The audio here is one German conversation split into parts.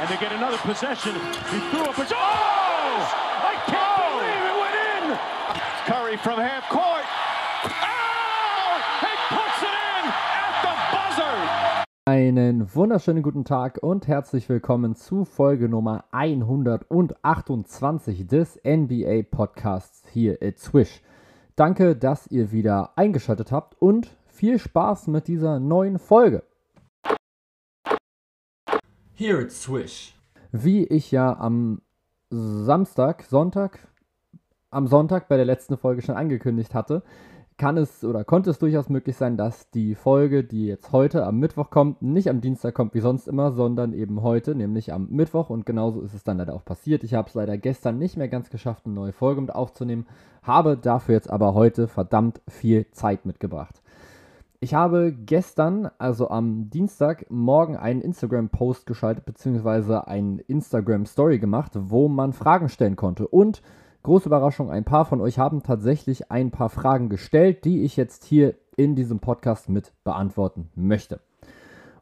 and they get another possession. He threw up a... Oh! I can't believe it went in! Curry from half court. Oh! He puts it in at the buzzer! Einen wunderschönen guten Tag und herzlich willkommen zu Folge Nummer 128 des NBA Podcasts hier at Swish. Danke, dass ihr wieder eingeschaltet habt und viel Spaß mit dieser neuen Folge. Here at Swish. Wie ich ja am Samstag, Sonntag, am Sonntag bei der letzten Folge schon angekündigt hatte, kann es oder konnte es durchaus möglich sein, dass die Folge, die jetzt heute am Mittwoch kommt, nicht am Dienstag kommt wie sonst immer, sondern eben heute, nämlich am Mittwoch. Und genauso ist es dann leider auch passiert. Ich habe es leider gestern nicht mehr ganz geschafft, eine neue Folge mit aufzunehmen, habe dafür jetzt aber heute verdammt viel Zeit mitgebracht. Ich habe gestern, also am Dienstag, morgen einen Instagram-Post geschaltet, beziehungsweise eine Instagram-Story gemacht, wo man Fragen stellen konnte. Und, große Überraschung, ein paar von euch haben tatsächlich ein paar Fragen gestellt, die ich jetzt hier in diesem Podcast mit beantworten möchte.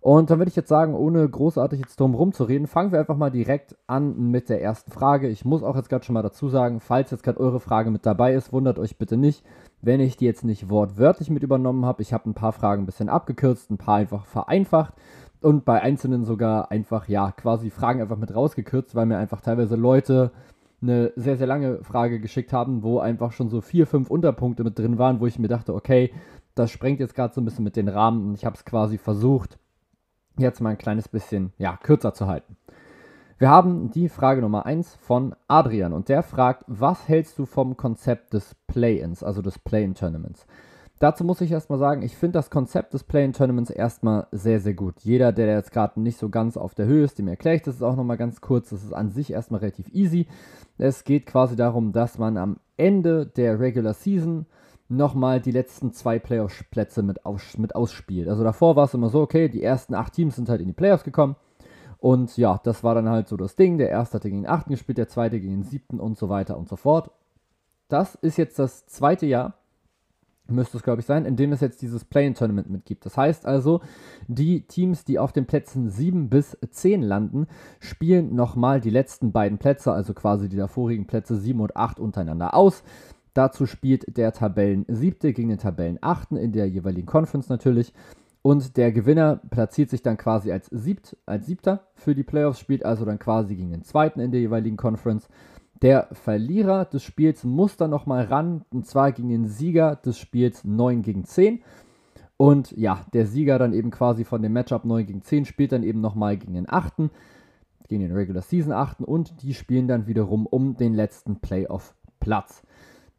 Und dann würde ich jetzt sagen, ohne großartig jetzt drum rumzureden, fangen wir einfach mal direkt an mit der ersten Frage. Ich muss auch jetzt gerade schon mal dazu sagen, falls jetzt gerade eure Frage mit dabei ist, wundert euch bitte nicht, wenn ich die jetzt nicht wortwörtlich mit übernommen habe. Ich habe ein paar Fragen ein bisschen abgekürzt, ein paar einfach vereinfacht und bei einzelnen sogar einfach, ja, quasi Fragen einfach mit rausgekürzt, weil mir einfach teilweise Leute eine sehr, sehr lange Frage geschickt haben, wo einfach schon so vier, fünf Unterpunkte mit drin waren, wo ich mir dachte, okay, das sprengt jetzt gerade so ein bisschen mit den Rahmen und ich habe es quasi versucht, jetzt mal ein kleines bisschen, ja, kürzer zu halten. Wir haben die Frage Nummer 1 von Adrian und der fragt, was hältst du vom Konzept des Play-ins, also des Play-in-Tournaments? Dazu muss ich erstmal sagen, ich finde das Konzept des Play-in-Tournaments erstmal sehr, sehr gut. Jeder, der jetzt gerade nicht so ganz auf der Höhe ist, dem erkläre ich das auch nochmal ganz kurz. Das ist an sich erstmal relativ easy. Es geht quasi darum, dass man am Ende der Regular Season nochmal die letzten zwei Playoff-Plätze mit, aus, mit ausspielt. Also davor war es immer so, okay, die ersten acht Teams sind halt in die Playoffs gekommen und ja, das war dann halt so das Ding. Der erste hatte gegen den achten gespielt, der zweite gegen den siebten und so weiter und so fort. Das ist jetzt das zweite Jahr, müsste es glaube ich sein, in dem es jetzt dieses Play-in-Tournament mitgibt. Das heißt also, die Teams, die auf den Plätzen 7 bis 10 landen, spielen nochmal die letzten beiden Plätze, also quasi die davorigen Plätze 7 und 8 untereinander aus. Dazu spielt der Tabellen 7. gegen den Tabellen 8. in der jeweiligen Conference natürlich. Und der Gewinner platziert sich dann quasi als, Siebt, als Siebter für die Playoffs, spielt also dann quasi gegen den Zweiten in der jeweiligen Conference. Der Verlierer des Spiels muss dann nochmal ran, und zwar gegen den Sieger des Spiels 9 gegen 10. Und ja, der Sieger dann eben quasi von dem Matchup 9 gegen 10 spielt dann eben nochmal gegen den 8., gegen den Regular Season 8. und die spielen dann wiederum um den letzten Playoff-Platz.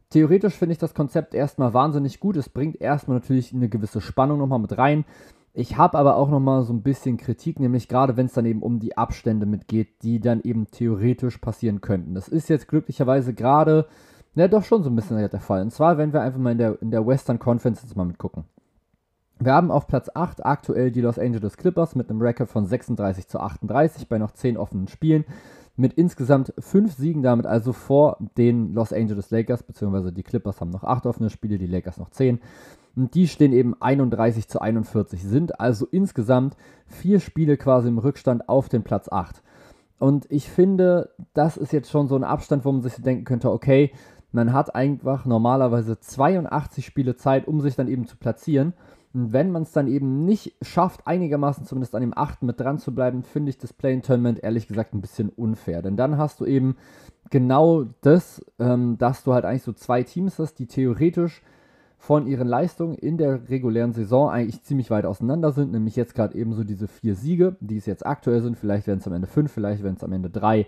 Theoretisch finde ich das Konzept erstmal wahnsinnig gut. Es bringt erstmal natürlich eine gewisse Spannung nochmal mit rein. Ich habe aber auch nochmal so ein bisschen Kritik, nämlich gerade wenn es dann eben um die Abstände mitgeht, die dann eben theoretisch passieren könnten. Das ist jetzt glücklicherweise gerade, ne, doch schon so ein bisschen der Fall. Und zwar, wenn wir einfach mal in der, in der Western Conference jetzt mal mitgucken. Wir haben auf Platz 8 aktuell die Los Angeles Clippers mit einem Rekord von 36 zu 38 bei noch 10 offenen Spielen mit insgesamt fünf Siegen damit also vor den Los Angeles Lakers, beziehungsweise die Clippers haben noch acht offene Spiele, die Lakers noch zehn. Und die stehen eben 31 zu 41, sind also insgesamt vier Spiele quasi im Rückstand auf den Platz 8. Und ich finde, das ist jetzt schon so ein Abstand, wo man sich denken könnte, okay, man hat einfach normalerweise 82 Spiele Zeit, um sich dann eben zu platzieren. Wenn man es dann eben nicht schafft, einigermaßen zumindest an dem 8. mit dran zu bleiben, finde ich das Play-in-Tournament ehrlich gesagt ein bisschen unfair. Denn dann hast du eben genau das, ähm, dass du halt eigentlich so zwei Teams hast, die theoretisch von ihren Leistungen in der regulären Saison eigentlich ziemlich weit auseinander sind, nämlich jetzt gerade eben so diese vier Siege, die es jetzt aktuell sind, vielleicht werden es am Ende fünf, vielleicht werden es am Ende drei.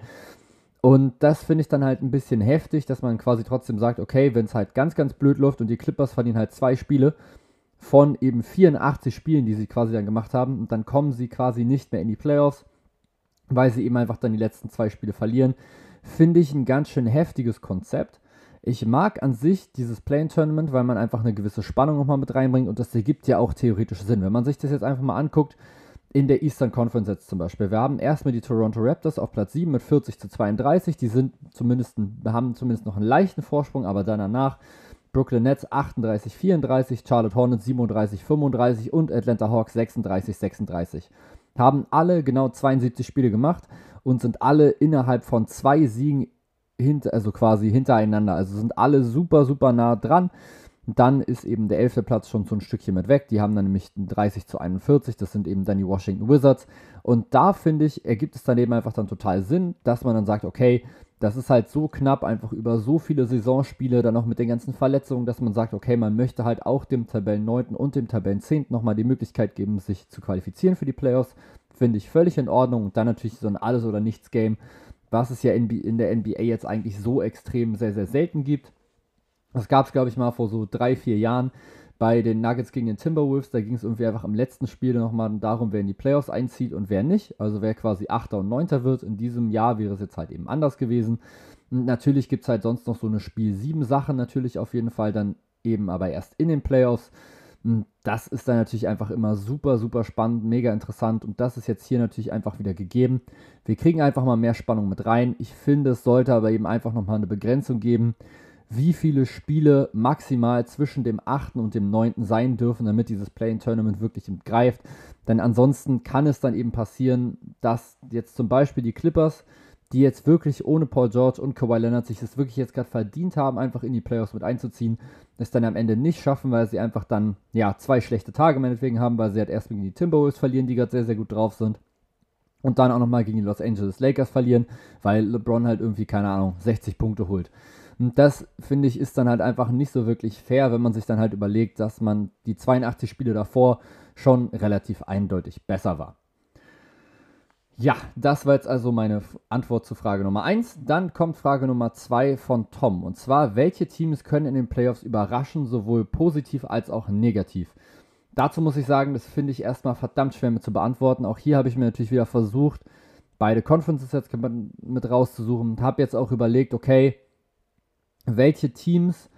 Und das finde ich dann halt ein bisschen heftig, dass man quasi trotzdem sagt, okay, wenn es halt ganz, ganz blöd läuft und die Clippers verlieren halt zwei Spiele, von eben 84 Spielen, die sie quasi dann gemacht haben. Und dann kommen sie quasi nicht mehr in die Playoffs, weil sie eben einfach dann die letzten zwei Spiele verlieren. Finde ich ein ganz schön heftiges Konzept. Ich mag an sich dieses Play-In-Tournament, weil man einfach eine gewisse Spannung nochmal mit reinbringt und das ergibt ja auch theoretisch Sinn. Wenn man sich das jetzt einfach mal anguckt, in der Eastern Conference jetzt zum Beispiel. Wir haben erstmal die Toronto Raptors auf Platz 7 mit 40 zu 32. Die sind zumindest, haben zumindest noch einen leichten Vorsprung, aber danach Brooklyn Nets 38, 34, Charlotte Hornets 37, 35 und Atlanta Hawks 36, 36. Haben alle genau 72 Spiele gemacht und sind alle innerhalb von zwei Siegen hinter, also quasi hintereinander. Also sind alle super, super nah dran. Dann ist eben der elfte Platz schon so ein Stückchen mit weg. Die haben dann nämlich 30 zu 41. Das sind eben dann die Washington Wizards. Und da finde ich, ergibt es dann eben einfach dann total Sinn, dass man dann sagt, okay, das ist halt so knapp, einfach über so viele Saisonspiele, dann auch mit den ganzen Verletzungen, dass man sagt, okay, man möchte halt auch dem Tabellen 9. und dem Tabellen 10. nochmal die Möglichkeit geben, sich zu qualifizieren für die Playoffs. Finde ich völlig in Ordnung. Und dann natürlich so ein Alles- oder Nichts-Game, was es ja in der NBA jetzt eigentlich so extrem sehr, sehr selten gibt. Das gab es, glaube ich, mal vor so drei, vier Jahren bei den Nuggets gegen den Timberwolves. Da ging es irgendwie einfach im letzten Spiel nochmal darum, wer in die Playoffs einzieht und wer nicht. Also wer quasi Achter und Neunter wird. In diesem Jahr wäre es jetzt halt eben anders gewesen. Und natürlich gibt es halt sonst noch so eine Spiel 7 Sache natürlich auf jeden Fall dann eben aber erst in den Playoffs. Und das ist dann natürlich einfach immer super, super spannend, mega interessant und das ist jetzt hier natürlich einfach wieder gegeben. Wir kriegen einfach mal mehr Spannung mit rein. Ich finde, es sollte aber eben einfach nochmal eine Begrenzung geben wie viele Spiele maximal zwischen dem 8. und dem 9. sein dürfen, damit dieses Play-in-Tournament wirklich greift. Denn ansonsten kann es dann eben passieren, dass jetzt zum Beispiel die Clippers, die jetzt wirklich ohne Paul George und Kawhi Leonard sich das wirklich jetzt gerade verdient haben, einfach in die Playoffs mit einzuziehen, es dann am Ende nicht schaffen, weil sie einfach dann, ja, zwei schlechte Tage meinetwegen haben, weil sie halt erst gegen die Timberwolves verlieren, die gerade sehr, sehr gut drauf sind. Und dann auch nochmal gegen die Los Angeles Lakers verlieren, weil LeBron halt irgendwie, keine Ahnung, 60 Punkte holt. Und das, finde ich, ist dann halt einfach nicht so wirklich fair, wenn man sich dann halt überlegt, dass man die 82 Spiele davor schon relativ eindeutig besser war. Ja, das war jetzt also meine Antwort zu Frage Nummer 1. Dann kommt Frage Nummer 2 von Tom. Und zwar, welche Teams können in den Playoffs überraschen, sowohl positiv als auch negativ? Dazu muss ich sagen, das finde ich erstmal verdammt schwer mit zu beantworten. Auch hier habe ich mir natürlich wieder versucht, beide Conferences jetzt mit rauszusuchen und habe jetzt auch überlegt, okay, welche Teams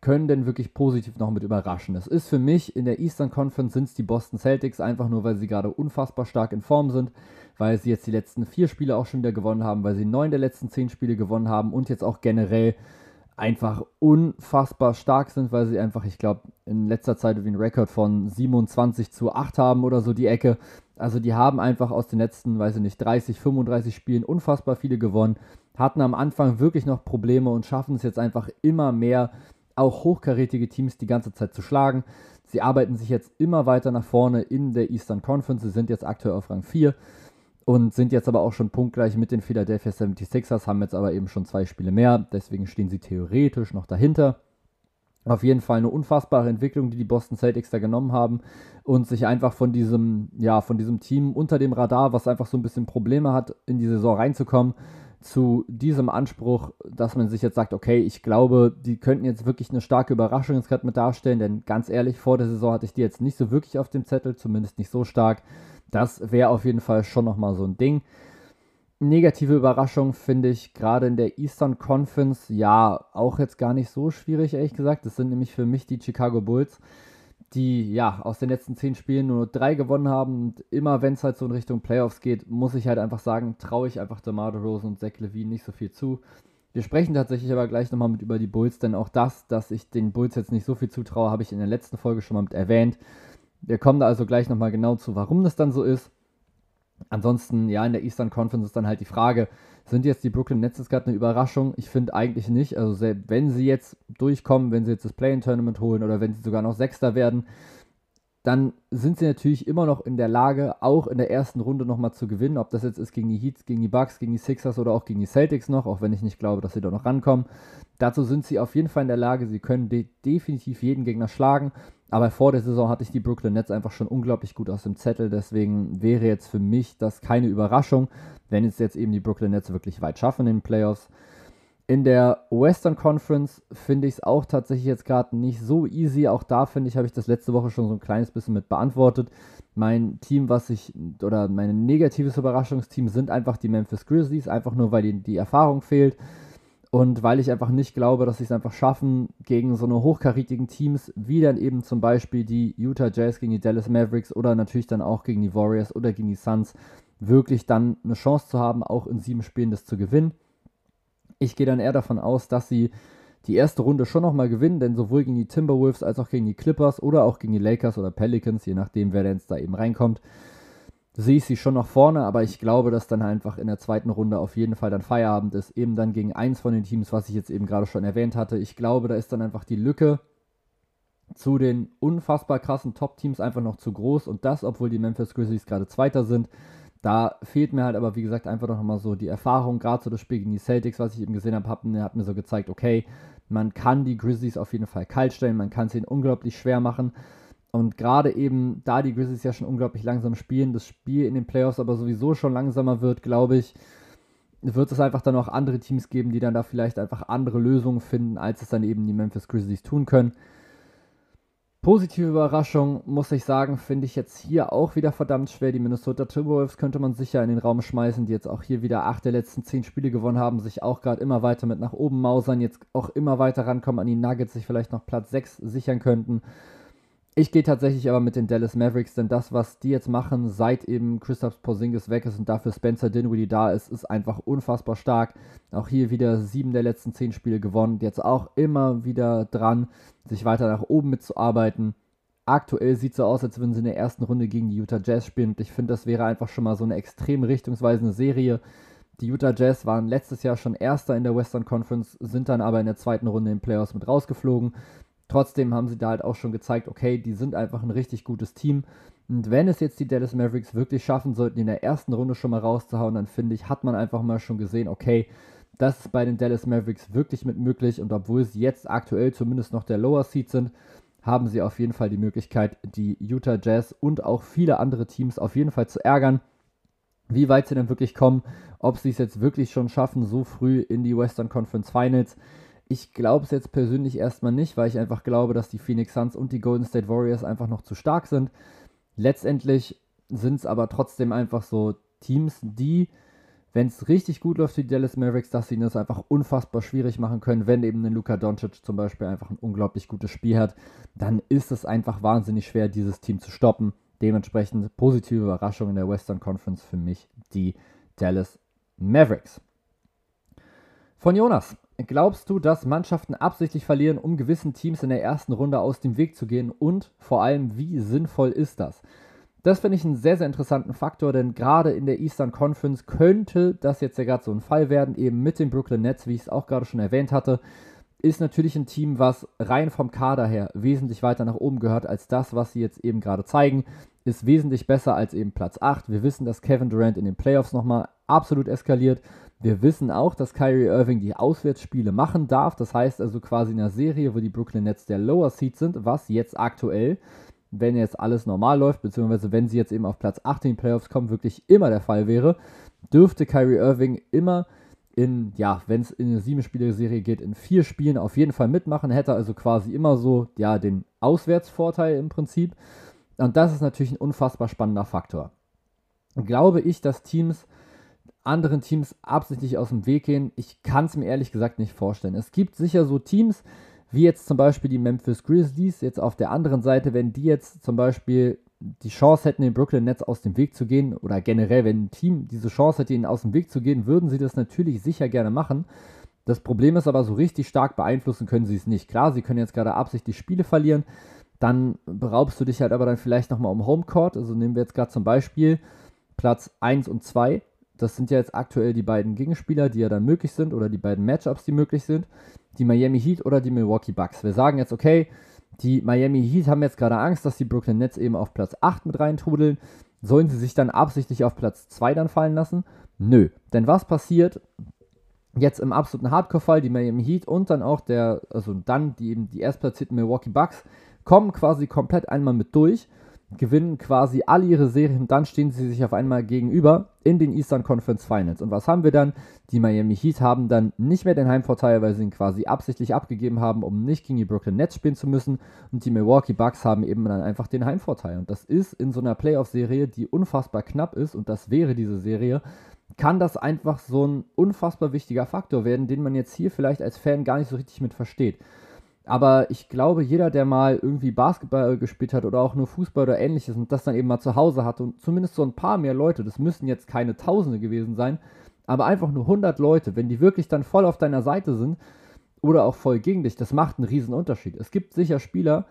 können denn wirklich positiv noch mit überraschen. Das ist für mich in der Eastern Conference sind es die Boston Celtics, einfach nur weil sie gerade unfassbar stark in Form sind, weil sie jetzt die letzten vier Spiele auch schon wieder gewonnen haben, weil sie neun der letzten zehn Spiele gewonnen haben und jetzt auch generell einfach unfassbar stark sind, weil sie einfach, ich glaube, in letzter Zeit wie ein Rekord von 27 zu 8 haben oder so die Ecke. Also die haben einfach aus den letzten, weiß ich nicht, 30, 35 Spielen unfassbar viele gewonnen, hatten am Anfang wirklich noch Probleme und schaffen es jetzt einfach immer mehr, auch hochkarätige Teams die ganze Zeit zu schlagen. Sie arbeiten sich jetzt immer weiter nach vorne in der Eastern Conference. Sie sind jetzt aktuell auf Rang 4 und sind jetzt aber auch schon punktgleich mit den Philadelphia 76ers, haben jetzt aber eben schon zwei Spiele mehr. Deswegen stehen sie theoretisch noch dahinter. Auf jeden Fall eine unfassbare Entwicklung, die die Boston Celtics da genommen haben und sich einfach von diesem, ja, von diesem Team unter dem Radar, was einfach so ein bisschen Probleme hat, in die Saison reinzukommen, zu diesem Anspruch, dass man sich jetzt sagt, okay, ich glaube, die könnten jetzt wirklich eine starke Überraschung jetzt gerade mit darstellen, denn ganz ehrlich, vor der Saison hatte ich die jetzt nicht so wirklich auf dem Zettel, zumindest nicht so stark. Das wäre auf jeden Fall schon nochmal so ein Ding negative Überraschung finde ich gerade in der Eastern Conference, ja, auch jetzt gar nicht so schwierig, ehrlich gesagt. Das sind nämlich für mich die Chicago Bulls, die ja aus den letzten zehn Spielen nur drei gewonnen haben. Und immer wenn es halt so in Richtung Playoffs geht, muss ich halt einfach sagen, traue ich einfach DeMar DeRozan und Zach Levine nicht so viel zu. Wir sprechen tatsächlich aber gleich nochmal mit über die Bulls, denn auch das, dass ich den Bulls jetzt nicht so viel zutraue, habe ich in der letzten Folge schon mal mit erwähnt. Wir kommen da also gleich nochmal genau zu, warum das dann so ist. Ansonsten, ja, in der Eastern Conference ist dann halt die Frage, sind jetzt die Brooklyn Nets gerade eine Überraschung? Ich finde eigentlich nicht. Also selbst wenn sie jetzt durchkommen, wenn sie jetzt das Play-in-Tournament holen oder wenn sie sogar noch Sechster werden, dann sind sie natürlich immer noch in der Lage, auch in der ersten Runde nochmal zu gewinnen. Ob das jetzt ist gegen die Heats, gegen die Bucks, gegen die Sixers oder auch gegen die Celtics noch, auch wenn ich nicht glaube, dass sie da noch rankommen. Dazu sind sie auf jeden Fall in der Lage, sie können de definitiv jeden Gegner schlagen. Aber vor der Saison hatte ich die Brooklyn Nets einfach schon unglaublich gut aus dem Zettel. Deswegen wäre jetzt für mich das keine Überraschung, wenn es jetzt eben die Brooklyn Nets wirklich weit schaffen in den Playoffs. In der Western Conference finde ich es auch tatsächlich jetzt gerade nicht so easy. Auch da finde ich, habe ich das letzte Woche schon so ein kleines bisschen mit beantwortet. Mein Team, was ich, oder mein negatives Überraschungsteam sind einfach die Memphis Grizzlies, einfach nur weil ihnen die Erfahrung fehlt. Und weil ich einfach nicht glaube, dass sie es einfach schaffen, gegen so eine hochkarätigen Teams, wie dann eben zum Beispiel die Utah Jazz gegen die Dallas Mavericks oder natürlich dann auch gegen die Warriors oder gegen die Suns, wirklich dann eine Chance zu haben, auch in sieben Spielen das zu gewinnen. Ich gehe dann eher davon aus, dass sie die erste Runde schon nochmal gewinnen, denn sowohl gegen die Timberwolves als auch gegen die Clippers oder auch gegen die Lakers oder Pelicans, je nachdem, wer denn jetzt da eben reinkommt, sehe ich sie schon noch vorne, aber ich glaube, dass dann einfach in der zweiten Runde auf jeden Fall dann Feierabend ist, eben dann gegen eins von den Teams, was ich jetzt eben gerade schon erwähnt hatte. Ich glaube, da ist dann einfach die Lücke zu den unfassbar krassen Top-Teams einfach noch zu groß und das, obwohl die Memphis Grizzlies gerade Zweiter sind. Da fehlt mir halt aber, wie gesagt, einfach noch mal so die Erfahrung, gerade so das Spiel gegen die Celtics, was ich eben gesehen habe, hat mir so gezeigt, okay, man kann die Grizzlies auf jeden Fall kalt stellen, man kann es ihnen unglaublich schwer machen. Und gerade eben, da die Grizzlies ja schon unglaublich langsam spielen, das Spiel in den Playoffs aber sowieso schon langsamer wird, glaube ich, wird es einfach dann auch andere Teams geben, die dann da vielleicht einfach andere Lösungen finden, als es dann eben die Memphis Grizzlies tun können. Positive Überraschung, muss ich sagen, finde ich jetzt hier auch wieder verdammt schwer. Die Minnesota Timberwolves könnte man sicher in den Raum schmeißen, die jetzt auch hier wieder acht der letzten zehn Spiele gewonnen haben, sich auch gerade immer weiter mit nach oben mausern, jetzt auch immer weiter rankommen an die Nuggets, sich vielleicht noch Platz 6 sichern könnten. Ich gehe tatsächlich aber mit den Dallas Mavericks, denn das, was die jetzt machen, seit eben Christoph Porzingis weg ist und dafür Spencer Dinwiddie da ist, ist einfach unfassbar stark. Auch hier wieder sieben der letzten zehn Spiele gewonnen. Jetzt auch immer wieder dran, sich weiter nach oben mitzuarbeiten. Aktuell sieht es so aus, als würden sie in der ersten Runde gegen die Utah Jazz spielen. Und ich finde, das wäre einfach schon mal so eine extrem richtungsweisende Serie. Die Utah Jazz waren letztes Jahr schon Erster in der Western Conference, sind dann aber in der zweiten Runde in den Playoffs mit rausgeflogen. Trotzdem haben sie da halt auch schon gezeigt, okay, die sind einfach ein richtig gutes Team. Und wenn es jetzt die Dallas Mavericks wirklich schaffen sollten, in der ersten Runde schon mal rauszuhauen, dann finde ich, hat man einfach mal schon gesehen, okay, das ist bei den Dallas Mavericks wirklich mit möglich. Und obwohl sie jetzt aktuell zumindest noch der Lower Seed sind, haben sie auf jeden Fall die Möglichkeit, die Utah Jazz und auch viele andere Teams auf jeden Fall zu ärgern. Wie weit sie dann wirklich kommen, ob sie es jetzt wirklich schon schaffen, so früh in die Western Conference Finals ich glaube es jetzt persönlich erstmal nicht, weil ich einfach glaube, dass die Phoenix Suns und die Golden State Warriors einfach noch zu stark sind. Letztendlich sind es aber trotzdem einfach so Teams, die, wenn es richtig gut läuft für die Dallas Mavericks, dass sie das einfach unfassbar schwierig machen können, wenn eben ein Luka Doncic zum Beispiel einfach ein unglaublich gutes Spiel hat, dann ist es einfach wahnsinnig schwer, dieses Team zu stoppen. Dementsprechend positive Überraschung in der Western Conference für mich die Dallas Mavericks. Von Jonas. Glaubst du, dass Mannschaften absichtlich verlieren, um gewissen Teams in der ersten Runde aus dem Weg zu gehen? Und vor allem, wie sinnvoll ist das? Das finde ich einen sehr, sehr interessanten Faktor, denn gerade in der Eastern Conference könnte das jetzt ja gerade so ein Fall werden, eben mit den Brooklyn Nets, wie ich es auch gerade schon erwähnt hatte. Ist natürlich ein Team, was rein vom Kader her wesentlich weiter nach oben gehört als das, was sie jetzt eben gerade zeigen. Ist wesentlich besser als eben Platz 8. Wir wissen, dass Kevin Durant in den Playoffs nochmal absolut eskaliert. Wir wissen auch, dass Kyrie Irving die Auswärtsspiele machen darf. Das heißt also quasi in einer Serie, wo die Brooklyn Nets der Lower Seed sind, was jetzt aktuell, wenn jetzt alles normal läuft, beziehungsweise wenn sie jetzt eben auf Platz 8 in die Playoffs kommen, wirklich immer der Fall wäre, dürfte Kyrie Irving immer in, ja, wenn es in eine sieben-Spiele-Serie geht, in vier Spielen auf jeden Fall mitmachen, hätte also quasi immer so, ja, den Auswärtsvorteil im Prinzip. Und das ist natürlich ein unfassbar spannender Faktor. Glaube ich, dass Teams anderen Teams absichtlich aus dem Weg gehen. Ich kann es mir ehrlich gesagt nicht vorstellen. Es gibt sicher so Teams, wie jetzt zum Beispiel die Memphis Grizzlies, jetzt auf der anderen Seite, wenn die jetzt zum Beispiel die Chance hätten, den Brooklyn Nets aus dem Weg zu gehen, oder generell, wenn ein Team diese Chance hätte, ihnen aus dem Weg zu gehen, würden sie das natürlich sicher gerne machen. Das Problem ist aber, so richtig stark beeinflussen können sie es nicht. Klar, sie können jetzt gerade absichtlich Spiele verlieren, dann beraubst du dich halt aber dann vielleicht nochmal um Homecourt. Also nehmen wir jetzt gerade zum Beispiel Platz 1 und 2 das sind ja jetzt aktuell die beiden Gegenspieler, die ja dann möglich sind, oder die beiden Matchups, die möglich sind. Die Miami Heat oder die Milwaukee Bucks. Wir sagen jetzt, okay, die Miami Heat haben jetzt gerade Angst, dass die Brooklyn Nets eben auf Platz 8 mit reintrudeln. Sollen sie sich dann absichtlich auf Platz 2 dann fallen lassen? Nö. Denn was passiert jetzt im absoluten Hardcore-Fall? Die Miami Heat und dann auch der, also dann die eben die erstplatzierten Milwaukee Bucks kommen quasi komplett einmal mit durch gewinnen quasi alle ihre Serien, dann stehen sie sich auf einmal gegenüber in den Eastern Conference Finals. Und was haben wir dann? Die Miami Heat haben dann nicht mehr den Heimvorteil, weil sie ihn quasi absichtlich abgegeben haben, um nicht gegen die Brooklyn Nets spielen zu müssen. Und die Milwaukee Bucks haben eben dann einfach den Heimvorteil. Und das ist in so einer Playoff-Serie, die unfassbar knapp ist, und das wäre diese Serie, kann das einfach so ein unfassbar wichtiger Faktor werden, den man jetzt hier vielleicht als Fan gar nicht so richtig mit versteht. Aber ich glaube, jeder, der mal irgendwie Basketball gespielt hat oder auch nur Fußball oder ähnliches und das dann eben mal zu Hause hat und zumindest so ein paar mehr Leute, das müssen jetzt keine Tausende gewesen sein, aber einfach nur 100 Leute, wenn die wirklich dann voll auf deiner Seite sind oder auch voll gegen dich, das macht einen riesen Unterschied. Es gibt sicher Spieler,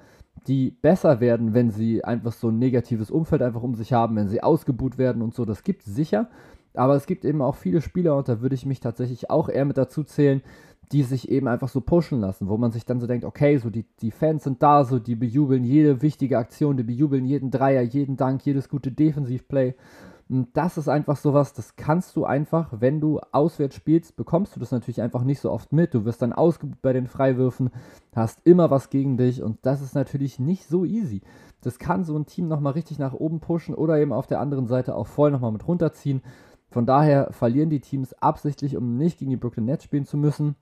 die besser werden, wenn sie einfach so ein negatives Umfeld einfach um sich haben, wenn sie ausgebuht werden und so. Das gibt es sicher. Aber es gibt eben auch viele Spieler, und da würde ich mich tatsächlich auch eher mit dazu zählen, die sich eben einfach so pushen lassen, wo man sich dann so denkt, okay, so die, die Fans sind da, so die bejubeln jede wichtige Aktion, die bejubeln jeden Dreier, jeden Dank, jedes gute Defensivplay. Und das ist einfach sowas, das kannst du einfach, wenn du auswärts spielst, bekommst du das natürlich einfach nicht so oft mit. Du wirst dann ausgebucht bei den Freiwürfen, hast immer was gegen dich und das ist natürlich nicht so easy. Das kann so ein Team nochmal richtig nach oben pushen oder eben auf der anderen Seite auch voll nochmal mit runterziehen. Von daher verlieren die Teams absichtlich, um nicht gegen die Brooklyn Nets spielen zu müssen.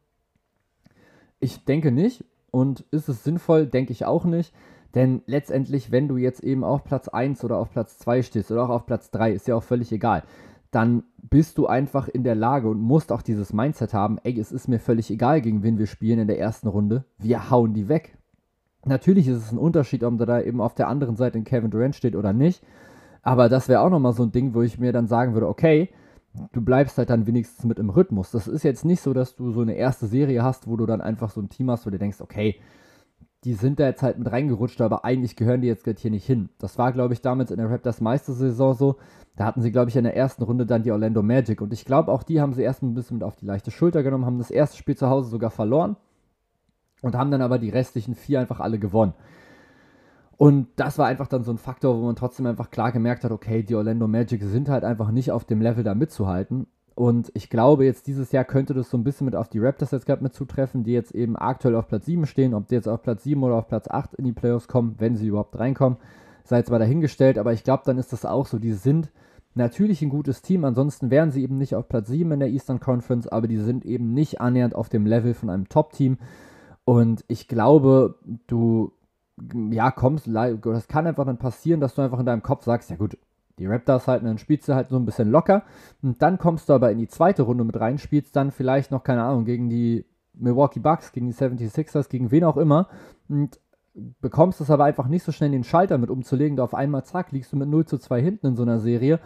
Ich denke nicht. Und ist es sinnvoll? Denke ich auch nicht. Denn letztendlich, wenn du jetzt eben auf Platz 1 oder auf Platz 2 stehst oder auch auf Platz 3, ist ja auch völlig egal, dann bist du einfach in der Lage und musst auch dieses Mindset haben, ey, es ist mir völlig egal, gegen wen wir spielen in der ersten Runde, wir hauen die weg. Natürlich ist es ein Unterschied, ob da eben auf der anderen Seite ein Kevin Durant steht oder nicht, aber das wäre auch nochmal so ein Ding, wo ich mir dann sagen würde, okay, du bleibst halt dann wenigstens mit im Rhythmus. Das ist jetzt nicht so, dass du so eine erste Serie hast, wo du dann einfach so ein Team hast, wo du denkst, okay, die sind da jetzt halt mit reingerutscht, aber eigentlich gehören die jetzt hier nicht hin. Das war, glaube ich, damals in der Raptors Meistersaison so. Da hatten sie, glaube ich, in der ersten Runde dann die Orlando Magic. Und ich glaube, auch die haben sie erst ein bisschen mit auf die leichte Schulter genommen, haben das erste Spiel zu Hause sogar verloren und haben dann aber die restlichen vier einfach alle gewonnen. Und das war einfach dann so ein Faktor, wo man trotzdem einfach klar gemerkt hat, okay, die Orlando Magic sind halt einfach nicht auf dem Level da mitzuhalten. Und ich glaube, jetzt dieses Jahr könnte das so ein bisschen mit auf die Raptors jetzt gerade mit zutreffen, die jetzt eben aktuell auf Platz 7 stehen. Ob die jetzt auf Platz 7 oder auf Platz 8 in die Playoffs kommen, wenn sie überhaupt reinkommen, sei jetzt mal dahingestellt. Aber ich glaube, dann ist das auch so. Die sind natürlich ein gutes Team. Ansonsten wären sie eben nicht auf Platz 7 in der Eastern Conference, aber die sind eben nicht annähernd auf dem Level von einem Top-Team. Und ich glaube, du ja, kommst, das kann einfach dann passieren, dass du einfach in deinem Kopf sagst, ja gut, die Raptors halten, dann spielst du halt so ein bisschen locker. Und dann kommst du aber in die zweite Runde mit rein, spielst dann vielleicht noch, keine Ahnung, gegen die Milwaukee Bucks, gegen die 76ers, gegen wen auch immer. Und bekommst es aber einfach nicht so schnell den Schalter mit umzulegen, da auf einmal, zack, liegst du mit 0 zu 2 hinten in so einer Serie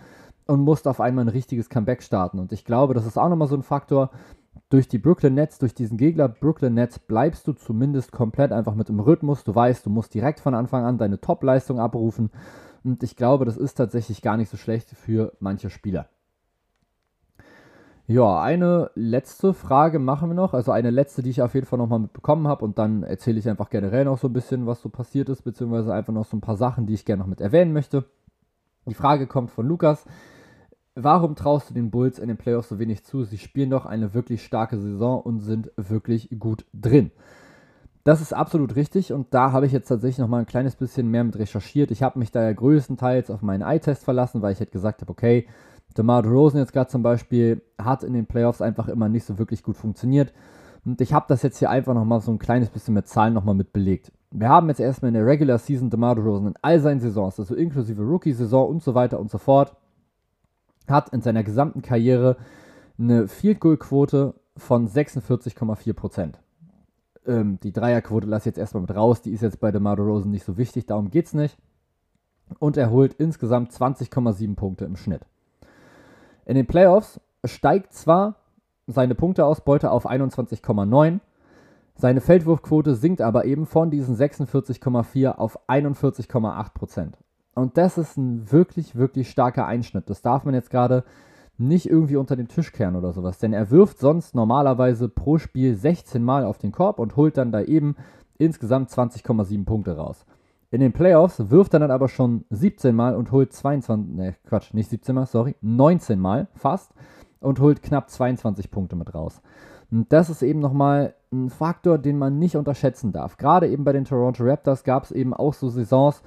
und musst auf einmal ein richtiges Comeback starten. Und ich glaube, das ist auch nochmal so ein Faktor, durch die Brooklyn Nets, durch diesen Gegner Brooklyn Nets bleibst du zumindest komplett einfach mit dem Rhythmus. Du weißt, du musst direkt von Anfang an deine Top-Leistung abrufen. Und ich glaube, das ist tatsächlich gar nicht so schlecht für manche Spieler. Ja, eine letzte Frage machen wir noch. Also eine letzte, die ich auf jeden Fall nochmal mitbekommen habe. Und dann erzähle ich einfach generell noch so ein bisschen, was so passiert ist, beziehungsweise einfach noch so ein paar Sachen, die ich gerne noch mit erwähnen möchte. Die Frage kommt von Lukas. Warum traust du den Bulls in den Playoffs so wenig zu? Sie spielen doch eine wirklich starke Saison und sind wirklich gut drin. Das ist absolut richtig und da habe ich jetzt tatsächlich noch mal ein kleines bisschen mehr mit recherchiert. Ich habe mich da ja größtenteils auf meinen Eye-Test verlassen, weil ich hätte gesagt habe, okay, DeMar DeRozan jetzt gerade zum Beispiel hat in den Playoffs einfach immer nicht so wirklich gut funktioniert. Und ich habe das jetzt hier einfach noch mal so ein kleines bisschen mit Zahlen noch mal mit belegt. Wir haben jetzt erstmal in der Regular Season DeMar DeRozan in all seinen Saisons, also inklusive Rookie-Saison und so weiter und so fort, hat in seiner gesamten Karriere eine Field Goal Quote von 46,4% Ähm, die Dreierquote lasse ich jetzt erstmal mit raus, die ist jetzt bei DeMar DeRozan nicht so wichtig, darum geht es nicht. Und er holt insgesamt 20,7 Punkte im Schnitt. In den Playoffs steigt zwar seine Punkteausbeute auf 21,9, seine Feldwurfquote sinkt aber eben von diesen 46,4 auf 41,8 und das ist ein wirklich, wirklich starker Einschnitt. Das darf man jetzt gerade nicht irgendwie unter den Tisch kehren oder sowas. Denn er wirft sonst normalerweise pro Spiel 16 Mal auf den Korb und holt dann da eben insgesamt 20,7 Punkte raus. In den Playoffs wirft er dann aber schon 17 Mal und holt 22, ne Quatsch, nicht 17 Mal, sorry, 19 Mal fast und holt knapp 22 Punkte mit raus. Und das ist eben nochmal ein Faktor, den man nicht unterschätzen darf. Gerade eben bei den Toronto Raptors gab es eben auch so Saisons,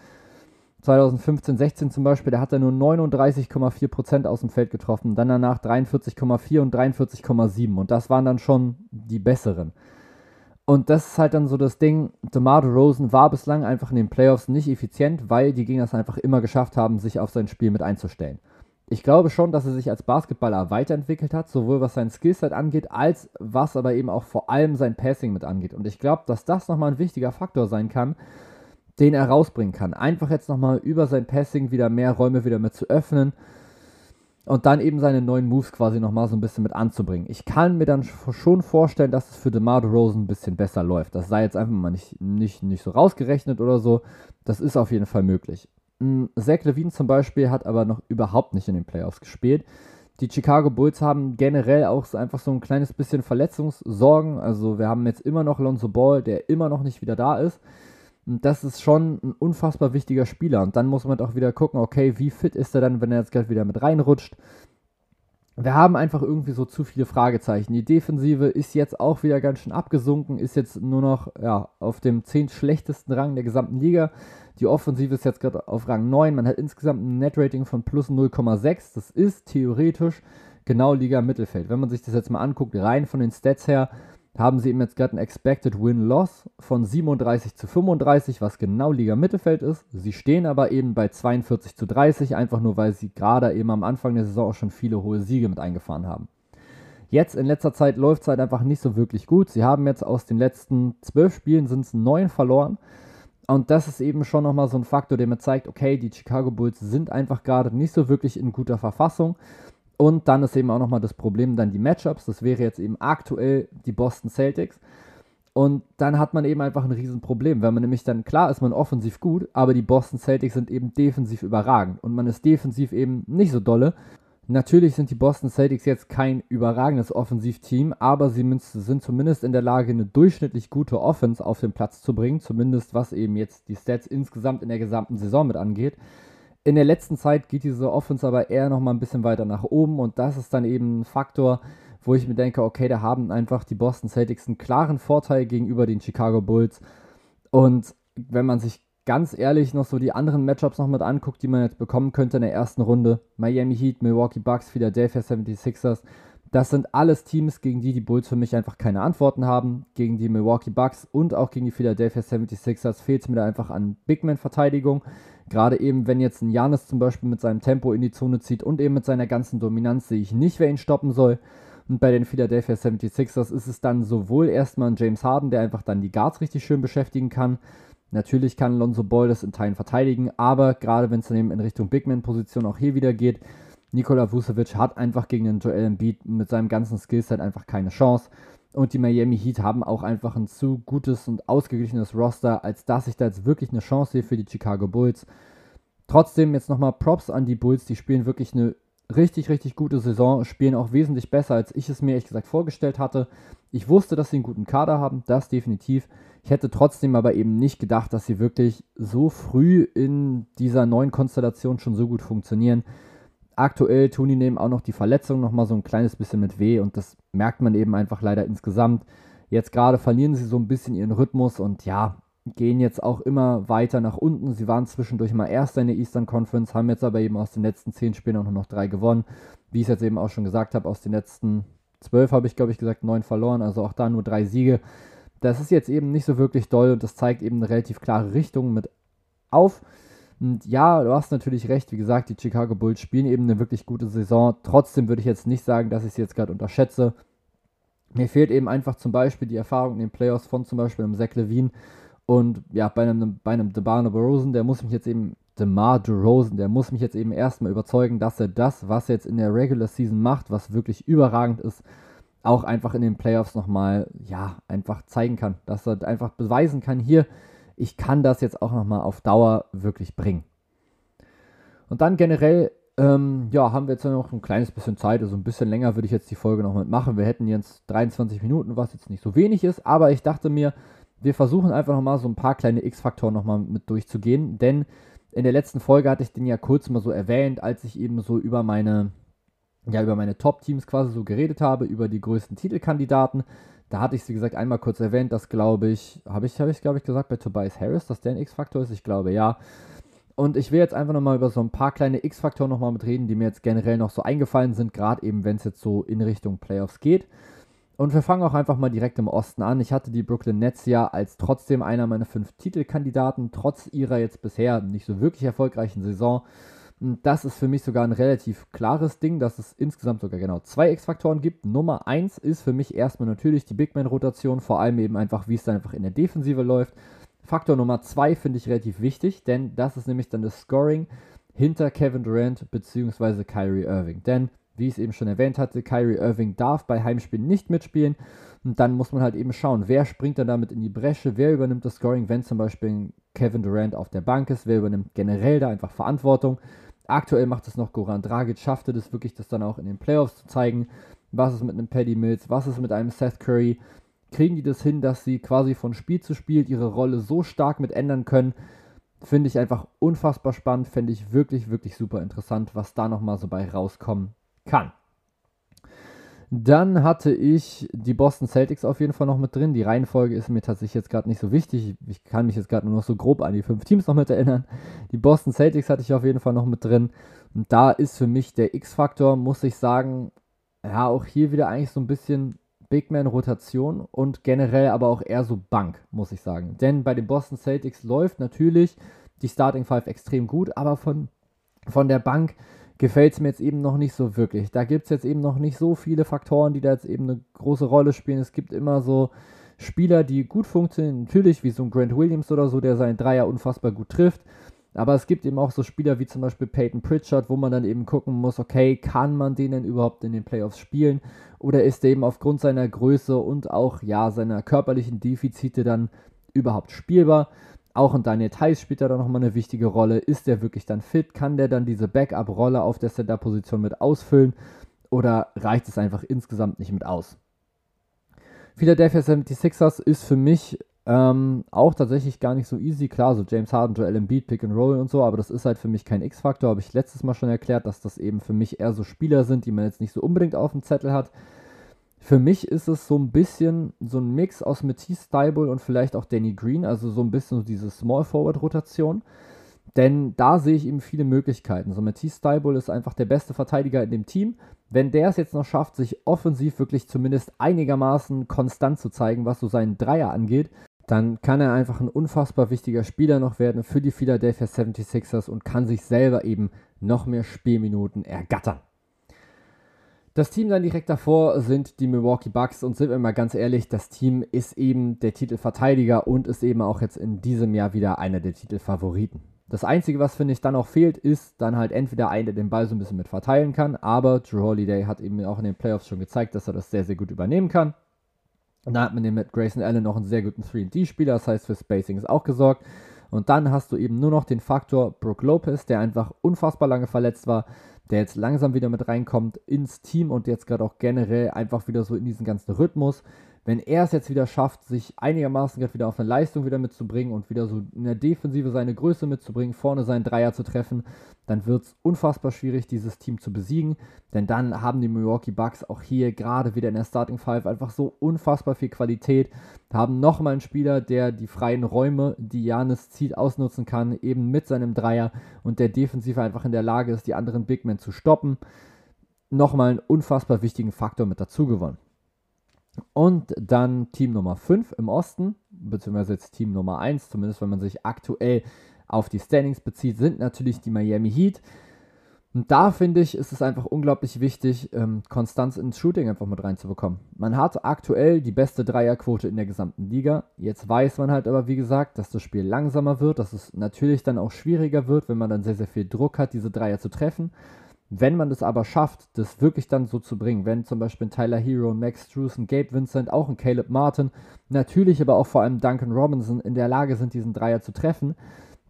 2015, 16 zum Beispiel, da hat er nur 39,4% aus dem Feld getroffen. Dann danach 43,4 und 43,7. Und das waren dann schon die besseren. Und das ist halt dann so das Ding, DeMar Rosen war bislang einfach in den Playoffs nicht effizient, weil die Gegner es einfach immer geschafft haben, sich auf sein Spiel mit einzustellen. Ich glaube schon, dass er sich als Basketballer weiterentwickelt hat, sowohl was sein Skillset angeht, als was aber eben auch vor allem sein Passing mit angeht. Und ich glaube, dass das nochmal ein wichtiger Faktor sein kann, den er rausbringen kann. Einfach jetzt nochmal über sein Passing wieder mehr Räume wieder mit zu öffnen. und dann eben seine neuen Moves quasi nochmal so ein bisschen mit anzubringen. Ich kann mir dann schon vorstellen, dass es für DeMar DeRozan ein bisschen besser läuft. Das sei jetzt einfach mal nicht, nicht, nicht so rausgerechnet oder so. Das ist auf jeden Fall möglich. Hm, Zach Levine zum Beispiel hat aber noch überhaupt nicht in den Playoffs gespielt. Die Chicago Bulls haben generell auch einfach so ein kleines bisschen Verletzungssorgen. Also wir haben jetzt immer noch Lonzo Ball, der immer noch nicht wieder da ist. Das ist schon ein unfassbar wichtiger Spieler. Und dann muss man auch wieder gucken, okay, wie fit ist er dann, wenn er jetzt gleich wieder mit reinrutscht. Wir haben einfach irgendwie so zu viele Fragezeichen. Die Defensive ist jetzt auch wieder ganz schön abgesunken, ist jetzt nur noch ja, auf dem 10 schlechtesten Rang der gesamten Liga. Die Offensive ist jetzt gerade auf Rang 9. Man hat insgesamt ein Net-Rating von plus 0,6. Das ist theoretisch genau Liga Mittelfeld. Wenn man sich das jetzt mal anguckt, rein von den Stats her, haben sie eben jetzt gerade ein Expected Win-Loss von 37 zu 35, was genau Liga Mittelfeld ist. Sie stehen aber eben bei 42 zu 30, einfach nur weil sie gerade eben am Anfang der Saison auch schon viele hohe Siege mit eingefahren haben. Jetzt in letzter Zeit läuft es halt einfach nicht so wirklich gut. Sie haben jetzt aus den letzten zwölf Spielen sind es neun verloren. Und das ist eben schon nochmal so ein Faktor, der mir zeigt, okay, die Chicago Bulls sind einfach gerade nicht so wirklich in guter Verfassung. Und dann ist eben auch nochmal das Problem dann die Matchups. Das wäre jetzt eben aktuell die Boston Celtics. Und dann hat man eben einfach ein Riesenproblem, wenn man nämlich dann, klar ist man offensiv gut, aber die Boston Celtics sind eben defensiv überragend und man ist defensiv eben nicht so dolle. Natürlich sind die Boston Celtics jetzt kein überragendes Offensivteam, aber sie sind zumindest in der Lage, eine durchschnittlich gute Offense auf den Platz zu bringen, zumindest was eben jetzt die Stats insgesamt in der gesamten Saison mit angeht. In der letzten Zeit geht diese Offense aber eher noch mal ein bisschen weiter nach oben und das ist dann eben ein Faktor, wo ich mir denke, okay, da haben einfach die Boston Celtics einen klaren Vorteil gegenüber den Chicago Bulls. Und wenn man sich ganz ehrlich noch so die anderen Matchups noch mit anguckt, die man jetzt bekommen könnte in der ersten Runde, Miami Heat, Milwaukee Bucks, Philadelphia 76ers, das sind alles Teams, gegen die die Bulls für mich einfach keine Antworten haben. Gegen die Milwaukee Bucks und auch gegen die Philadelphia 76ers fehlt es mir da einfach an Bigman-Verteidigung. Gerade eben, wenn jetzt ein Janis zum Beispiel mit seinem Tempo in die Zone zieht und eben mit seiner ganzen Dominanz, sehe ich nicht, wer ihn stoppen soll. Und bei den Philadelphia 76ers ist es dann sowohl erstmal ein James Harden, der einfach dann die Guards richtig schön beschäftigen kann. Natürlich kann Lonzo Ball das in Teilen verteidigen, aber gerade wenn es dann eben in Richtung Bigman-Position auch hier wieder geht, Nikola Vucevic hat einfach gegen den Joel Embiid mit seinem ganzen Skillset einfach keine Chance. Und die Miami Heat haben auch einfach ein zu gutes und ausgeglichenes Roster, als dass ich da jetzt wirklich eine Chance sehe für die Chicago Bulls. Trotzdem jetzt nochmal Props an die Bulls, die spielen wirklich eine richtig, richtig gute Saison, spielen auch wesentlich besser, als ich es mir ehrlich gesagt vorgestellt hatte. Ich wusste, dass sie einen guten Kader haben, das definitiv. Ich hätte trotzdem aber eben nicht gedacht, dass sie wirklich so früh in dieser neuen Konstellation schon so gut funktionieren aktuell tun die eben auch noch die Verletzungen noch mal so ein kleines bisschen mit weh und das merkt man eben einfach leider insgesamt. Jetzt gerade verlieren sie so ein bisschen ihren Rhythmus und ja, gehen jetzt auch immer weiter nach unten. Sie waren zwischendurch mal Erster in der Eastern Conference, haben jetzt aber eben aus den letzten zehn Spielen auch nur noch drei gewonnen. Wie ich es jetzt eben auch schon gesagt habe, aus den letzten zwölf habe ich, glaube ich, gesagt, neun verloren, also auch da nur drei Siege. Das ist jetzt eben nicht so wirklich doll und das zeigt eben eine relativ klare Richtung mit auf. Und ja, du hast natürlich recht. Wie gesagt, die Chicago Bulls spielen eben eine wirklich gute Saison. Trotzdem würde ich jetzt nicht sagen, dass ich sie jetzt gerade unterschätze. Mir fehlt eben einfach zum Beispiel die Erfahrung in den Playoffs von zum Beispiel einem Zach Levine und ja, bei einem, bei einem DeMar DeRozan, der muss mich jetzt eben, DeMar DeRozan, der muss mich jetzt eben erstmal überzeugen, dass er das, was er jetzt in der Regular Season macht, was wirklich überragend ist, auch einfach in den Playoffs nochmal, ja, einfach zeigen kann. Dass er einfach beweisen kann, hier, ich kann das jetzt auch nochmal auf Dauer wirklich bringen. Und dann generell, ähm, ja, haben wir jetzt noch ein kleines bisschen Zeit, also ein bisschen länger würde ich jetzt die Folge noch mitmachen. Wir hätten jetzt 23 Minuten, was jetzt nicht so wenig ist, aber ich dachte mir, wir versuchen einfach nochmal so ein paar kleine X-Faktoren nochmal mit durchzugehen, denn in der letzten Folge hatte ich den ja kurz mal so erwähnt, als ich eben so über meine, ja, über meine Top-Teams quasi so geredet habe, über die größten Titelkandidaten. Da hatte ich, wie gesagt, einmal kurz erwähnt, dass, glaube ich, habe ich, habe ich, glaube ich, gesagt bei Tobias Harris, dass der ein X-Faktor ist. Ich glaube, ja. Und ich will jetzt einfach nochmal über so ein paar kleine X-Faktoren nochmal mitreden, die mir jetzt generell noch so eingefallen sind, gerade eben, wenn es jetzt so in Richtung Playoffs geht. Und wir fangen auch einfach mal direkt im Osten an. Ich hatte die Brooklyn Nets ja als trotzdem einer meiner fünf Titelkandidaten, trotz ihrer jetzt bisher nicht so wirklich erfolgreichen Saison. Das ist für mich sogar ein relativ klares Ding, dass es insgesamt sogar genau zwei X-Faktoren gibt. Nummer eins ist für mich erstmal natürlich die Big Man-Rotation, vor allem eben einfach, wie es dann einfach in der Defensive läuft. Faktor Nummer zwei finde ich relativ wichtig, denn das ist nämlich dann das Scoring. hinter Kevin Durant bzw. Kyrie Irving. Denn, wie ich es eben schon erwähnt hatte, Kyrie Irving darf bei Heimspielen nicht mitspielen. Und dann muss man halt eben schauen, wer springt dann damit in die Bresche, wer übernimmt das Scoring, wenn zum Beispiel Kevin Durant auf der Bank ist, wer übernimmt generell da einfach Verantwortung. Aktuell macht es noch Goran Dragic, schaffte das wirklich, das dann auch in den Playoffs zu zeigen. Was ist mit einem Paddy Mills, was ist mit einem Seth Curry? Kriegen die das hin, dass sie quasi von Spiel zu Spiel ihre Rolle so stark mit ändern können? Finde ich einfach unfassbar spannend, fände ich wirklich, wirklich super interessant, was da nochmal so bei rauskommen kann. Dann hatte ich die Boston Celtics auf jeden Fall noch mit drin. Die Reihenfolge ist mir tatsächlich jetzt gerade nicht so wichtig. Ich kann mich jetzt gerade nur noch so grob an die fünf Teams noch mit erinnern. Die Boston Celtics hatte ich auf jeden Fall noch mit drin. Und da ist für mich der X-Faktor, muss ich sagen, ja, auch hier wieder eigentlich so ein bisschen Big Man-Rotation und generell aber auch eher so Bank, muss ich sagen. Denn bei den Boston Celtics läuft natürlich die Starting Five extrem gut, aber von, von der Bank gefällt es mir jetzt eben noch nicht so wirklich. Da gibt es jetzt eben noch nicht so viele Faktoren, die da jetzt eben eine große Rolle spielen. Es gibt immer so Spieler, die gut funktionieren, natürlich wie so ein Grant Williams oder so, der seinen Dreier unfassbar gut trifft. Aber es gibt eben auch so Spieler wie zum Beispiel Peyton Pritchard, wo man dann eben gucken muss, okay, kann man den denn überhaupt in den Playoffs spielen? Oder ist der eben aufgrund seiner Größe und auch ja seiner körperlichen Defizite dann überhaupt spielbar? Auch in Daniel Theiss spielt er da nochmal eine wichtige Rolle. Ist der wirklich dann fit? Kann der dann diese Backup-Rolle auf der Center-Position mit ausfüllen? Oder reicht es einfach insgesamt nicht mit aus? Philadelphia 76ers ist für mich ähm, auch tatsächlich gar nicht so easy. Klar, so James Harden, Joel Embiid, Pick and Roll und so, aber das ist halt für mich kein X-Faktor. Habe ich letztes Mal schon erklärt, dass das eben für mich eher so Spieler sind, die man jetzt nicht so unbedingt auf dem Zettel hat. Für mich ist es so ein bisschen so ein Mix aus Matisse Steibel und vielleicht auch Danny Green, also so ein bisschen diese Small Forward Rotation. Denn da sehe ich eben viele Möglichkeiten. So Matisse Steibel ist einfach der beste Verteidiger in dem Team. Wenn der es jetzt noch schafft, sich offensiv wirklich zumindest einigermaßen konstant zu zeigen, was so seinen Dreier angeht, dann kann er einfach ein unfassbar wichtiger Spieler noch werden für die Philadelphia 76ers und kann sich selber eben noch mehr Spielminuten ergattern. Das Team dann direkt davor sind die Milwaukee Bucks und sind wir mal ganz ehrlich, das Team ist eben der Titelverteidiger und ist eben auch jetzt in diesem Jahr wieder einer der Titelfavoriten. Das Einzige, was finde ich dann auch fehlt, ist dann halt entweder einer, der den Ball so ein bisschen mit verteilen kann, aber Drew Holiday hat eben auch in den Playoffs schon gezeigt, dass er das sehr, sehr gut übernehmen kann. Und dann hat man mit Grayson Allen noch einen sehr guten 3D-Spieler, das heißt für Spacing ist auch gesorgt. Und dann hast du eben nur noch den Faktor Brooke Lopez, der einfach unfassbar lange verletzt war, der jetzt langsam wieder mit reinkommt ins Team und jetzt gerade auch generell einfach wieder so in diesen ganzen Rhythmus wenn er es jetzt wieder schafft, sich einigermaßen wieder auf eine Leistung wieder mitzubringen und wieder so in der Defensive seine Größe mitzubringen, vorne seinen Dreier zu treffen, dann wird es unfassbar schwierig, dieses Team zu besiegen. Denn dann haben die Milwaukee Bucks auch hier gerade wieder in der Starting Five einfach so unfassbar viel Qualität, haben nochmal einen Spieler, der die freien Räume, die Janis zieht, ausnutzen kann, eben mit seinem Dreier und der Defensive einfach in der Lage ist, die anderen Big Men zu stoppen. Nochmal einen unfassbar wichtigen Faktor mit dazu gewonnen. Und dann Team Nummer 5 im Osten, beziehungsweise jetzt Team Nummer 1, zumindest wenn man sich aktuell auf die Standings bezieht, sind natürlich die Miami Heat. Und da finde ich, ist es einfach unglaublich wichtig, ähm, Konstanz ins Shooting einfach mit reinzubekommen. Man hat aktuell die beste Dreierquote in der gesamten Liga. Jetzt weiß man halt aber, wie gesagt, dass das Spiel langsamer wird, dass es natürlich dann auch schwieriger wird, wenn man dann sehr, sehr viel Druck hat, diese Dreier zu treffen. Wenn man es aber schafft, das wirklich dann so zu bringen, wenn zum Beispiel Tyler Hero, Max Struess, Gabe Vincent, auch ein Caleb Martin, natürlich aber auch vor allem Duncan Robinson in der Lage sind, diesen Dreier zu treffen,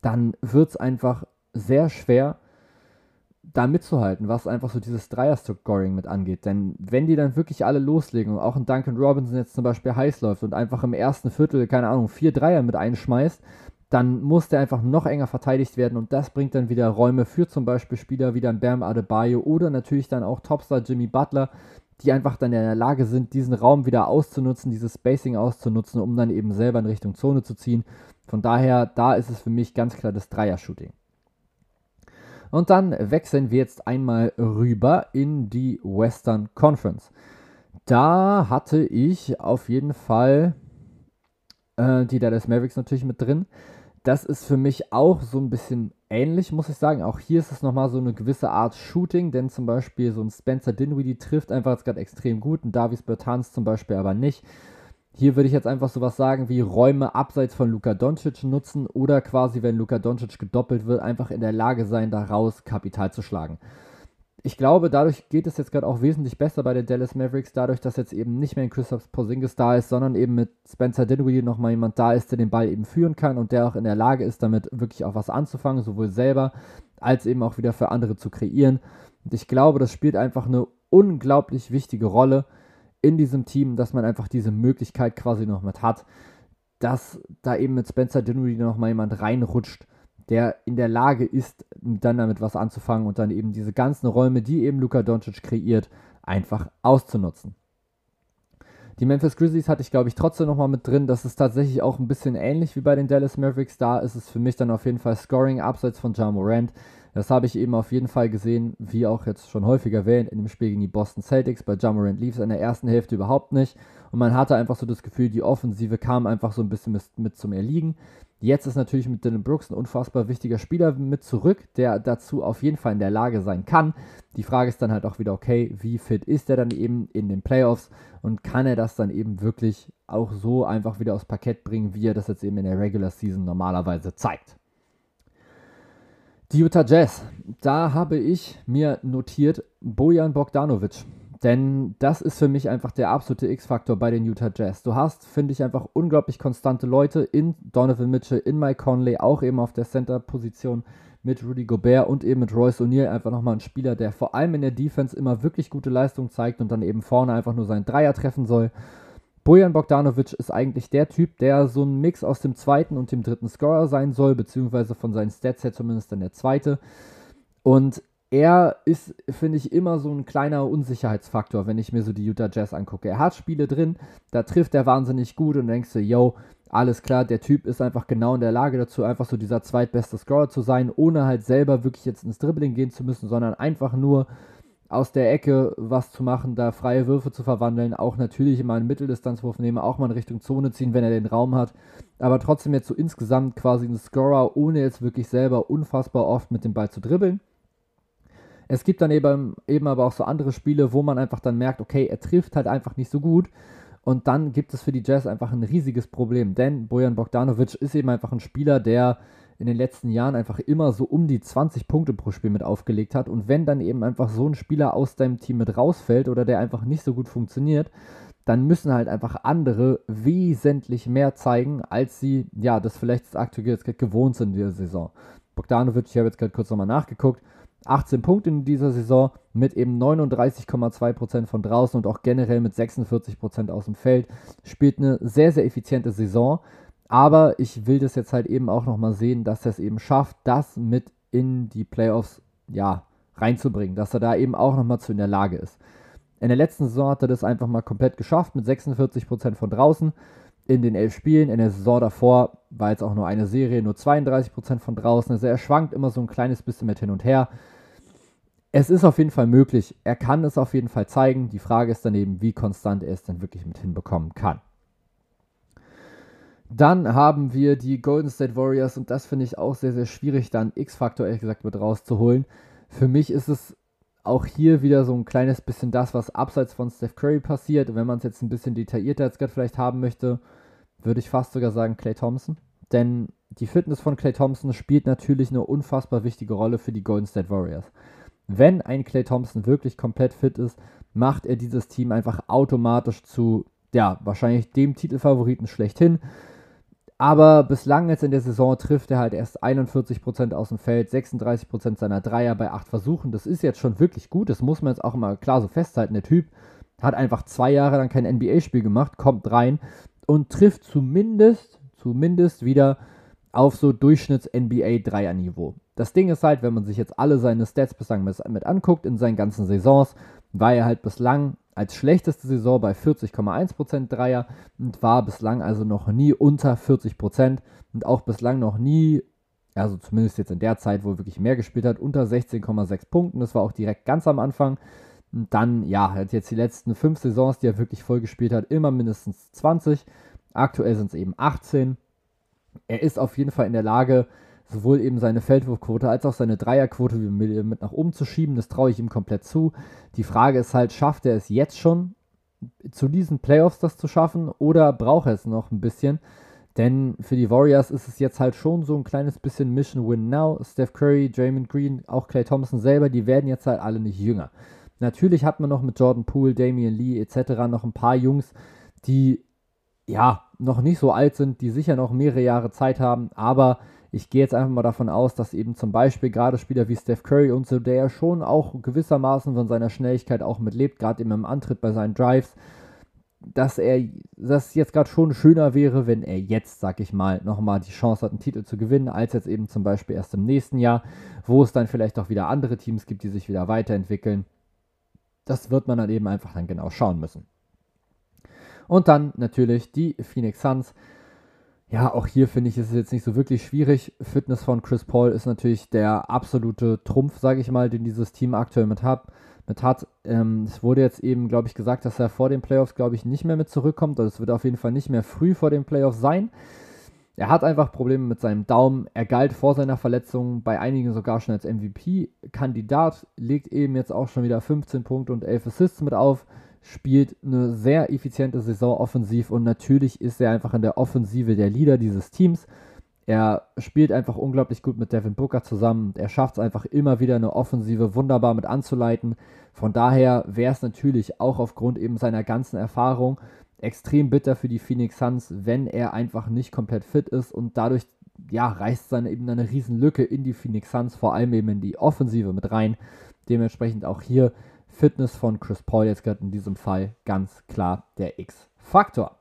dann wird es einfach sehr schwer, da mitzuhalten, was einfach so dieses Dreier-Scoring mit angeht. Denn wenn die dann wirklich alle loslegen und auch ein Duncan Robinson jetzt zum Beispiel heiß läuft und einfach im ersten Viertel, keine Ahnung, vier Dreier mit einschmeißt, dann muss der einfach noch enger verteidigt werden und das bringt dann wieder Räume für zum Beispiel Spieler wie dann Bam Adebayo oder natürlich dann auch Topstar Jimmy Butler, die einfach dann in der Lage sind, diesen Raum wieder auszunutzen, dieses Spacing auszunutzen, um dann eben selber in Richtung Zone zu ziehen. Von daher, da ist es für mich ganz klar das Dreier-Shooting. Und dann wechseln wir jetzt einmal rüber in die Western Conference. Da hatte ich auf jeden Fall äh, die Dallas Mavericks natürlich mit drin das ist für mich auch so ein bisschen ähnlich, muss ich sagen. Auch hier ist es nochmal so eine gewisse Art Shooting, denn zum Beispiel so ein Spencer Dinwiddie trifft einfach jetzt gerade extrem gut, und Davis Bertans zum Beispiel aber nicht. Hier würde ich jetzt einfach sowas sagen wie Räume abseits von Luka Doncic nutzen oder quasi, wenn Luka Doncic gedoppelt wird, einfach in der Lage sein, daraus Kapital zu schlagen. Ich glaube, dadurch geht es jetzt gerade auch wesentlich besser bei den Dallas Mavericks, dadurch, dass jetzt eben nicht mehr ein Christoph Porzingis da ist, sondern eben mit Spencer Dinwiddie nochmal jemand da ist, der den Ball eben führen kann und der auch in der Lage ist, damit wirklich auch was anzufangen, sowohl selber als eben auch wieder für andere zu kreieren. Und ich glaube, das spielt einfach eine unglaublich wichtige Rolle in diesem Team, dass man einfach diese Möglichkeit quasi noch mit hat, dass da eben mit Spencer Dinwiddie noch mal jemand reinrutscht, der in der Lage ist, dann damit was anzufangen und dann eben diese ganzen Räume, die eben Luka Doncic kreiert, einfach auszunutzen. Die Memphis Grizzlies hatte ich, glaube ich, trotzdem nochmal mit drin. Das ist tatsächlich auch ein bisschen ähnlich wie bei den Dallas Mavericks. Da ist es für mich dann auf jeden Fall Scoring abseits von Ja Morant. Das habe ich eben auf jeden Fall gesehen, wie auch jetzt schon häufiger erwähnt, in dem Spiel gegen die Boston Celtics. Bei Jamorant lief es in der ersten Hälfte überhaupt nicht. Und man hatte einfach so das Gefühl, die Offensive kam einfach so ein bisschen mit, mit zum Erliegen. Jetzt ist natürlich mit Dylan Brooks ein unfassbar wichtiger Spieler mit zurück, der dazu auf jeden Fall in der Lage sein kann. Die Frage ist dann halt auch wieder, okay, wie fit ist er dann eben in den Playoffs und kann er das dann eben wirklich auch so einfach wieder aufs Parkett bringen, wie er das jetzt eben in der Regular Season normalerweise zeigt. Die Utah Jazz, da habe ich mir notiert Bojan Bogdanovic. Denn das ist für mich einfach der absolute X-Faktor bei den Utah Jazz. Du hast, finde ich, einfach unglaublich konstante Leute in Donovan Mitchell, in Mike Conley, auch eben auf der Center-Position mit Rudy Gobert und eben mit Royce O'Neal einfach nochmal ein Spieler, der vor allem in der Defense immer wirklich gute Leistung zeigt und dann eben vorne einfach nur seinen Dreier treffen soll. Bojan Bogdanovic ist eigentlich der Typ, der so ein Mix aus dem zweiten und dem dritten Scorer sein soll, beziehungsweise von seinen Stats her zumindest dann der zweite. Und er ist, finde ich, immer so ein kleiner Unsicherheitsfaktor, wenn ich mir so die Utah Jazz angucke. Er hat Spiele drin, da trifft er wahnsinnig gut und denkst du, yo, alles klar, der Typ ist einfach genau in der Lage dazu, einfach so dieser zweitbeste Scorer zu sein, ohne halt selber wirklich jetzt ins Dribbling gehen zu müssen, sondern einfach nur aus der Ecke was zu machen, da freie Würfe zu verwandeln, auch natürlich immer einen Mitteldistanzwurf nehmen, auch mal in Richtung Zone ziehen, wenn er den Raum hat, aber trotzdem jetzt so insgesamt quasi ein Scorer, ohne jetzt wirklich selber unfassbar oft mit dem Ball zu dribbeln. Es gibt dann eben, eben aber auch so andere Spiele, wo man einfach dann merkt, okay, er trifft halt einfach nicht so gut. Und dann gibt es für die Jazz einfach ein riesiges Problem, denn Bojan Bogdanovic ist eben einfach ein Spieler, der in den letzten Jahren einfach immer so um die 20 Punkte pro Spiel mit aufgelegt hat. Und wenn dann eben einfach so ein Spieler aus deinem Team mit rausfällt oder der einfach nicht so gut funktioniert, dann müssen halt einfach andere wesentlich mehr zeigen, als sie, ja, das vielleicht aktuell jetzt gewohnt sind in dieser Saison. Bogdanovic, ich habe jetzt gerade kurz nochmal nachgeguckt, 18 Punkte in dieser Saison mit eben 39,2% von draußen und auch generell mit 46% aus dem Feld. Spielt eine sehr, sehr effiziente Saison. Aber ich will das jetzt halt eben auch nochmal sehen, dass er es eben schafft, das mit in die Playoffs ja, reinzubringen, dass er da eben auch nochmal zu in der Lage ist. In der letzten Saison hat er das einfach mal komplett geschafft mit 46% von draußen in den elf Spielen. In der Saison davor war jetzt auch nur eine Serie, nur 32% von draußen. Also er schwankt immer so ein kleines bisschen mit hin und her. Es ist auf jeden Fall möglich. Er kann es auf jeden Fall zeigen. Die Frage ist dann eben, wie konstant er es dann wirklich mit hinbekommen kann. Dann haben wir die Golden State Warriors und das finde ich auch sehr, sehr schwierig, da einen X-Faktor ehrlich gesagt mit rauszuholen. Für mich ist es auch hier wieder so ein kleines bisschen das, was abseits von Steph Curry passiert. Wenn man es jetzt ein bisschen detaillierter als gerade vielleicht haben möchte, würde ich fast sogar sagen Clay Thompson. Denn die Fitness von Clay Thompson spielt natürlich eine unfassbar wichtige Rolle für die Golden State Warriors. Wenn ein Clay Thompson wirklich komplett fit ist, macht er dieses Team einfach automatisch zu, ja, wahrscheinlich dem Titelfavoriten schlechthin. Aber bislang jetzt in der Saison trifft er halt erst 41% aus dem Feld, 36% seiner Dreier bei 8 Versuchen. Das ist jetzt schon wirklich gut. Das muss man jetzt auch mal klar so festhalten. Der Typ hat einfach zwei Jahre lang kein NBA-Spiel gemacht, kommt rein und trifft zumindest, zumindest wieder auf so Durchschnitts-NBA-Dreier-Niveau. Das Ding ist halt, wenn man sich jetzt alle seine Stats bislang mit anguckt in seinen ganzen Saisons, war er halt bislang als schlechteste Saison bei 40,1% Dreier und war bislang also noch nie unter 40% und auch bislang noch nie, also zumindest jetzt in der Zeit, wo er wirklich mehr gespielt hat, unter 16,6 Punkten. Das war auch direkt ganz am Anfang. Und dann, ja, hat jetzt die letzten fünf Saisons, die er wirklich voll gespielt hat, immer mindestens 20. Aktuell sind es eben 18. Er ist auf jeden Fall in der Lage, sowohl eben seine Feldwurfquote als auch seine Dreierquote mit nach oben zu schieben. Das traue ich ihm komplett zu. Die Frage ist halt, schafft er es jetzt schon zu diesen Playoffs das zu schaffen oder braucht er es noch ein bisschen? Denn für die Warriors ist es jetzt halt schon so ein kleines bisschen Mission Win Now. Steph Curry, Draymond Green, auch Clay Thompson selber, die werden jetzt halt alle nicht jünger. Natürlich hat man noch mit Jordan Poole, Damian Lee etc. noch ein paar Jungs, die ja noch nicht so alt sind, die sicher noch mehrere Jahre Zeit haben, aber ich gehe jetzt einfach mal davon aus, dass eben zum Beispiel gerade Spieler wie Steph Curry und so, der ja schon auch gewissermaßen von seiner Schnelligkeit auch mitlebt, gerade eben im Antritt bei seinen Drives, dass er, das jetzt gerade schon schöner wäre, wenn er jetzt, sag ich mal, nochmal die Chance hat, einen Titel zu gewinnen, als jetzt eben zum Beispiel erst im nächsten Jahr, wo es dann vielleicht auch wieder andere Teams gibt, die sich wieder weiterentwickeln. Das wird man dann eben einfach dann genau schauen müssen. Und dann natürlich die Phoenix Suns. Ja, auch hier finde ich, es jetzt nicht so wirklich schwierig. Fitness von Chris Paul ist natürlich der absolute Trumpf, sage ich mal, den dieses Team aktuell mit hat mit hat. Ähm, es wurde jetzt eben, glaube ich, gesagt, dass er vor den Playoffs, glaube ich, nicht mehr mit zurückkommt. Also es wird auf jeden Fall nicht mehr früh vor den Playoffs sein. Er hat einfach Probleme mit seinem Daumen. Er galt vor seiner Verletzung bei einigen sogar schon als MVP-Kandidat, legt eben jetzt auch schon wieder 15 Punkte und 11 Assists mit auf, spielt eine sehr effiziente Saison offensiv und natürlich ist er einfach in der Offensive der Leader dieses Teams. Er spielt einfach unglaublich gut mit Devin Booker zusammen. Er schafft es einfach immer wieder eine Offensive wunderbar mit anzuleiten. Von daher wäre es natürlich auch aufgrund eben seiner ganzen Erfahrung extrem bitter für die Phoenix Suns, wenn er einfach nicht komplett fit ist und dadurch ja, reißt seine eben eine riesen Lücke in die Phoenix Suns, vor allem eben in die Offensive mit rein. Dementsprechend auch hier Fitness von Chris Paul jetzt gerade in diesem Fall ganz klar der X-Faktor.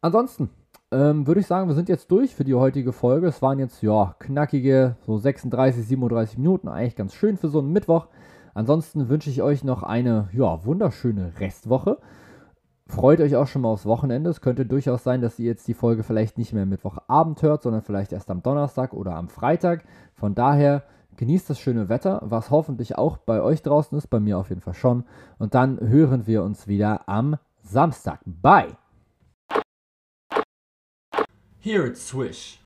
Ansonsten ähm, würde ich sagen, wir sind jetzt durch für die heutige Folge. Es waren jetzt, ja, knackige, so 36, 37 Minuten, eigentlich ganz schön für so einen Mittwoch. Ansonsten wünsche ich euch noch eine, ja, wunderschöne Restwoche. Freut euch auch schon mal aufs Wochenende. Es könnte durchaus sein, dass ihr jetzt die Folge vielleicht nicht mehr Mittwochabend hört, sondern vielleicht erst am Donnerstag oder am Freitag. Von daher genießt das schöne Wetter, was hoffentlich auch bei euch draußen ist, bei mir auf jeden Fall schon. Und dann hören wir uns wieder am Samstag. Bye! Here at Swish,